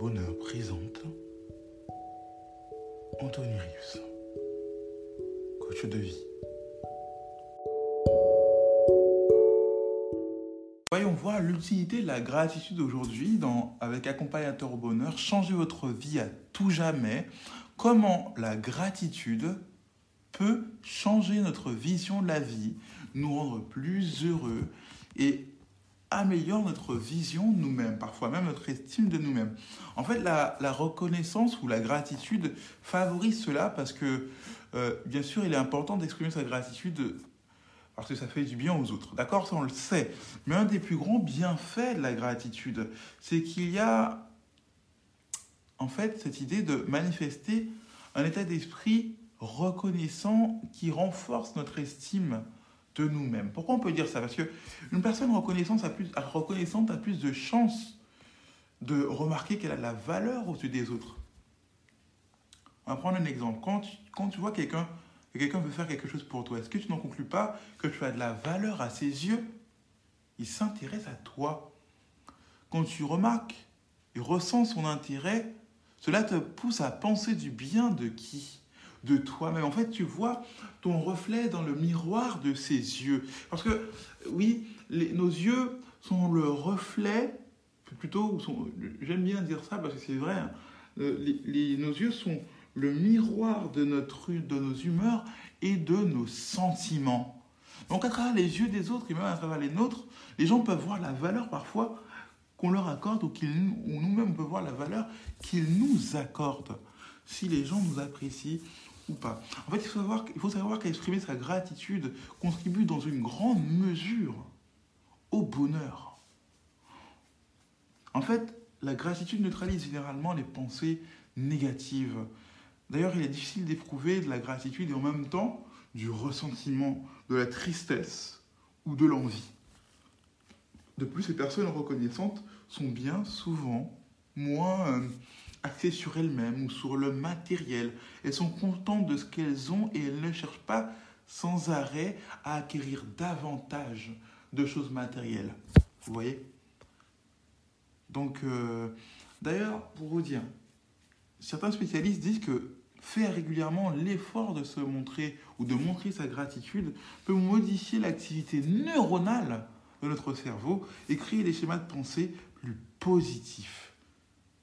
Bonheur présente Anthony Rius, coach de vie. Voyons voir l'utilité de la gratitude aujourd'hui avec Accompagnateur au bonheur. Changez votre vie à tout jamais. Comment la gratitude peut changer notre vision de la vie, nous rendre plus heureux et améliore notre vision de nous-mêmes, parfois même notre estime de nous-mêmes. En fait, la, reconnaissance ou la gratitude favorise cela parce que, euh, bien sûr, il est important d'exprimer sa gratitude parce que ça fait du bien aux autres. D'accord Ça, on le sait. Mais un des plus grands bienfaits de la gratitude, c'est qu'il y a, en fait, cette idée de manifester un état d'esprit reconnaissant qui renforce notre estime nous-mêmes. Pourquoi on peut dire ça? Parce qu'une personne reconnaissante a, plus, reconnaissante a plus de chances de remarquer qu'elle a de la valeur au-dessus des autres. On va prendre un exemple. Quand tu, quand tu vois quelqu'un que quelqu'un veut faire quelque chose pour toi, est-ce que tu n'en conclus pas que tu as de la valeur à ses yeux? Il s'intéresse à toi. Quand tu remarques et ressens son intérêt, cela te pousse à penser du bien de qui? De toi-même. En fait, tu vois ton reflet dans le miroir de ses yeux. Parce que, oui, les, nos yeux sont le reflet, plutôt, j'aime bien dire ça parce que c'est vrai, hein, les, les, nos yeux sont le miroir de, notre, de nos humeurs et de nos sentiments. Donc à travers les yeux des autres et même à travers les nôtres, les gens peuvent voir la valeur parfois qu'on leur accorde ou, ou nous-mêmes peuvent voir la valeur qu'ils nous accordent. Si les gens nous apprécient pas. En fait, il faut savoir, il faut savoir qu'exprimer sa gratitude contribue dans une grande mesure au bonheur. En fait, la gratitude neutralise généralement les pensées négatives. D'ailleurs, il est difficile d'éprouver de la gratitude et en même temps du ressentiment, de la tristesse ou de l'envie. De plus, les personnes reconnaissantes sont bien souvent moins euh, axées sur elles-mêmes ou sur le matériel. Elles sont contentes de ce qu'elles ont et elles ne cherchent pas sans arrêt à acquérir davantage de choses matérielles. Vous voyez? Donc, euh, d'ailleurs, pour vous dire, certains spécialistes disent que faire régulièrement l'effort de se montrer ou de montrer sa gratitude peut modifier l'activité neuronale de notre cerveau et créer des schémas de pensée plus positifs.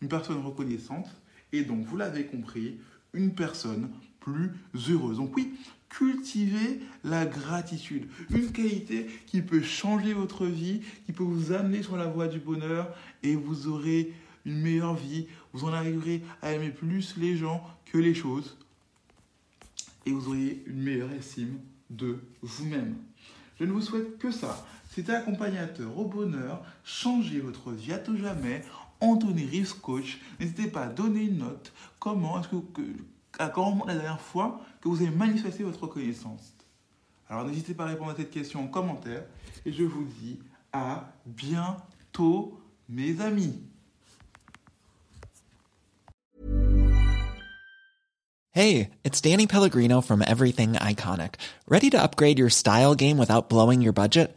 Une personne reconnaissante est donc, vous l'avez compris, une personne plus heureuse. Donc oui, cultivez la gratitude, une qualité qui peut changer votre vie, qui peut vous amener sur la voie du bonheur et vous aurez une meilleure vie, vous en arriverez à aimer plus les gens que les choses et vous aurez une meilleure estime de vous-même. Je ne vous souhaite que ça. C'était accompagnateur au bonheur. Changez votre vie à tout jamais. Anthony Reeves Coach. N'hésitez pas à donner une note. Comment est-ce que, à quand la dernière fois que vous avez manifesté votre reconnaissance Alors n'hésitez pas à répondre à cette question en commentaire. Et je vous dis à bientôt, mes amis. Hey, it's Danny Pellegrino from Everything Iconic. Ready to upgrade your style game without blowing your budget?